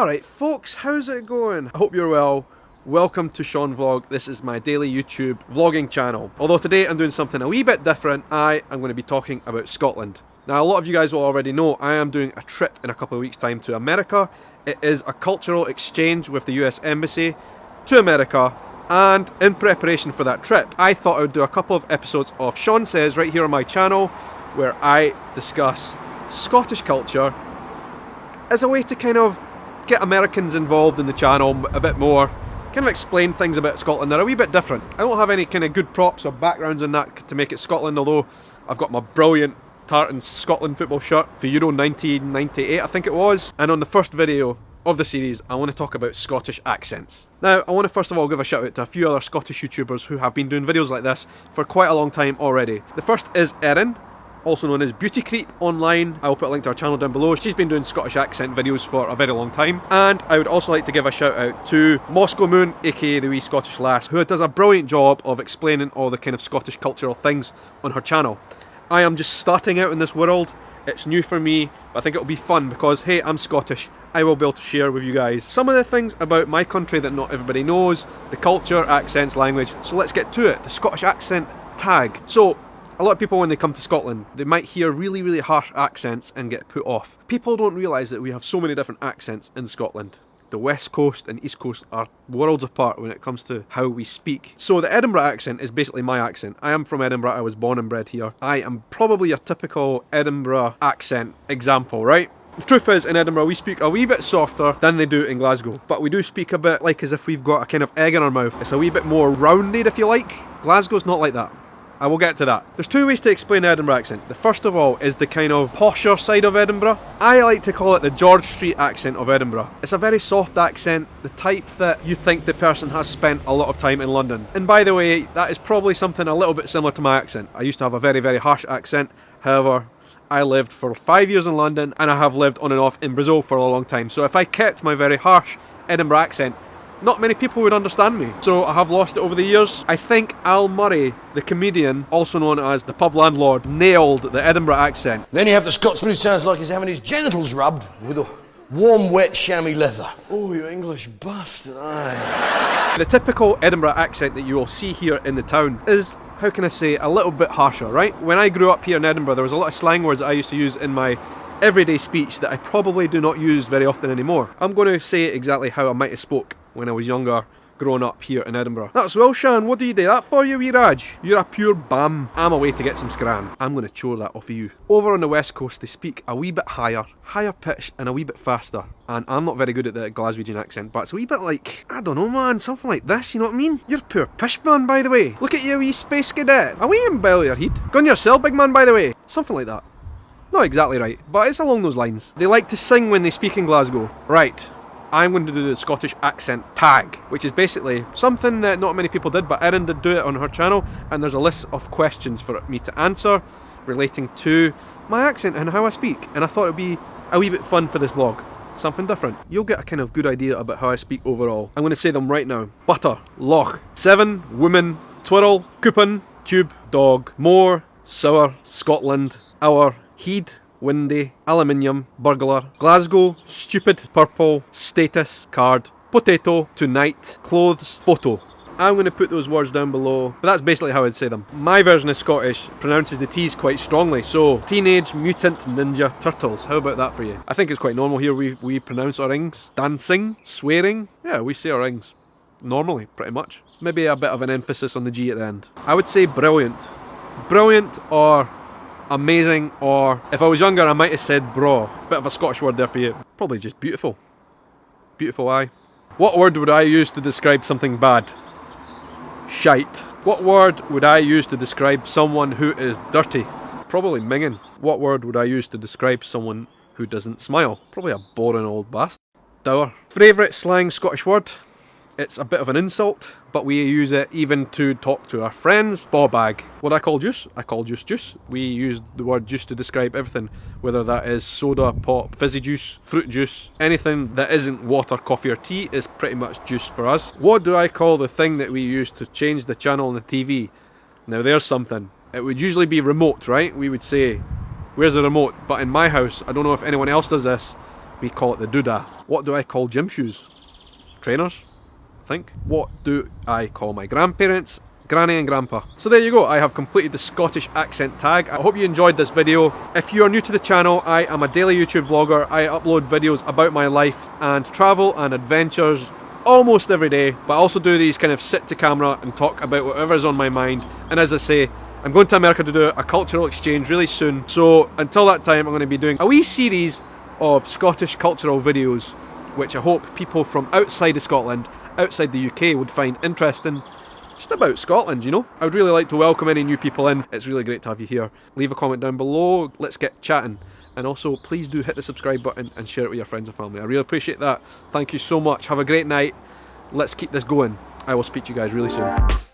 Alright folks, how's it going? I hope you're well. Welcome to Sean Vlog. This is my daily YouTube vlogging channel. Although today I'm doing something a wee bit different, I am going to be talking about Scotland. Now a lot of you guys will already know I am doing a trip in a couple of weeks time to America. It is a cultural exchange with the US Embassy to America and in preparation for that trip I thought I would do a couple of episodes of Sean Says right here on my channel where I discuss Scottish culture as a way to kind of get Americans involved in the channel a bit more, kind of explain things about Scotland. They're a wee bit different. I don't have any kind of good props or backgrounds in that to make it Scotland, although I've got my brilliant Tartan Scotland football shirt for Euro 1998, I think it was. And on the first video of the series, I want to talk about Scottish accents. Now, I want to first of all give a shout out to a few other Scottish YouTubers who have been doing videos like this for quite a long time already. The first is Erin, also known as Beauty Crypt online. I will put a link to her channel down below. She's been doing Scottish accent videos for a very long time. And I would also like to give a shout out to Moscow Moon, aka the wee Scottish lass, who does a brilliant job of explaining all the kind of Scottish cultural things on her channel. I am just starting out in this world. It's new for me, but I think it'll be fun because, hey, I'm Scottish. I will be able to share with you guys some of the things about my country that not everybody knows, the culture, accents, language. So let's get to it. The Scottish accent tag. So a lot of people when they come to Scotland, they might hear really, really harsh accents and get put off. People don't realise that we have so many different accents in Scotland. The west coast and east coast are worlds apart when it comes to how we speak. So the Edinburgh accent is basically my accent. I am from Edinburgh, I was born and bred here. I am probably a typical Edinburgh accent example, right? The truth is, in Edinburgh, we speak a wee bit softer than they do in Glasgow. But we do speak a bit like as if we've got a kind of egg in our mouth. It's a wee bit more rounded, if you like. Glasgow's not like that. I will get to that. There's two ways to explain the Edinburgh accent. The first of all is the kind of posher side of Edinburgh. I like to call it the George Street accent of Edinburgh. It's a very soft accent, the type that you think the person has spent a lot of time in London. And by the way, that is probably something a little bit similar to my accent. I used to have a very, very harsh accent. However, I lived for five years in London and I have lived on and off in Brazil for a long time. So if I kept my very harsh Edinburgh accent, not many people would understand me. So I have lost it over the years. I think Al Murray, the comedian, also known as the pub landlord, nailed the Edinburgh accent. Then you have the Scotsman who sounds like he's having his genitals rubbed with a warm, wet chamois leather. Oh, you English bastard, aye. The typical Edinburgh accent that you will see here in the town is how can I say, a little bit harsher, right? When I grew up here in Edinburgh, there was a lot of slang words that I used to use in my everyday speech that I probably do not use very often anymore. I'm going to say exactly how I might have spoke when I was younger growing up here in Edinburgh. That's well, Sean, what do you do that for you, wee radge? You're a pure bam. I'm away to get some scran. I'm going to chore that off of you. Over on the west coast, they speak a wee bit higher, higher pitch and a wee bit faster. And I'm not very good at the Glaswegian accent, but it's a wee bit like, I don't know man, something like this, you know what I mean? You're poor pish man, by the way. Look at you, wee space cadet. Away in belly your heat. Gun yourself, big man, by the way. Something like that. Not exactly right, but it's along those lines. They like to sing when they speak in Glasgow. Right, I'm going to do the Scottish accent tag, which is basically something that not many people did, but Erin did do it on her channel, and there's a list of questions for me to answer relating to my accent and how I speak, and I thought it'd be a wee bit fun for this vlog. Something different. You'll get a kind of good idea about how I speak overall. I'm going to say them right now. Butter, loch, seven, woman, twirl, coupon, tube, dog, more, sour, Scotland, hour, heed, windy, aluminium, burglar, Glasgow, stupid, purple, status, card, potato, tonight, clothes, photo. I'm going to put those words down below, but that's basically how I'd say them. My version of Scottish pronounces the T's quite strongly, so Teenage Mutant Ninja Turtles. How about that for you? I think it's quite normal here, we, we pronounce our ings. Dancing, swearing, yeah, we say our ings. Normally, pretty much. Maybe a bit of an emphasis on the G at the end. I would say brilliant. Brilliant or amazing, or if I was younger, I might have said braw. Bit of a Scottish word there for you. Probably just beautiful. Beautiful eye. What word would I use to describe something bad? Shite. What word would I use to describe someone who is dirty? Probably minging. What word would I use to describe someone who doesn't smile? Probably a boring old bastard. Dour. Favourite slang Scottish word? It's a bit of an insult, but we use it even to talk to our friends. Bawbag. What I call juice, I call juice juice. We use the word juice to describe everything, whether that is soda, pop, fizzy juice, fruit juice, anything that isn't water, coffee or tea is pretty much juice for us. What do I call the thing that we use to change the channel on the TV? Now there's something. It would usually be remote, right? We would say, where's the remote? But in my house, I don't know if anyone else does this, We call it the duda. What do I call gym shoes? Trainers, think. What do I call my grandparents? Granny and Grandpa. So there you go, I have completed the Scottish accent tag. I hope you enjoyed this video. If you are new to the channel, I am a daily YouTube vlogger. I upload videos about my life and travel and adventures almost every day, but I also do these kind of sit to camera and talk about whatever's on my mind. And as I say, I'm going to America to do a cultural exchange really soon. So until that time, I'm going to be doing a wee series of Scottish cultural videos, which I hope people from outside of Scotland, outside the UK would find interesting just about Scotland, you know? I would really like to welcome any new people in. It's really great to have you here. Leave a comment down below, let's get chatting. And also, please do hit the subscribe button and share it with your friends and family. I really appreciate that. Thank you so much. Have a great night. Let's keep this going. I will speak to you guys really soon.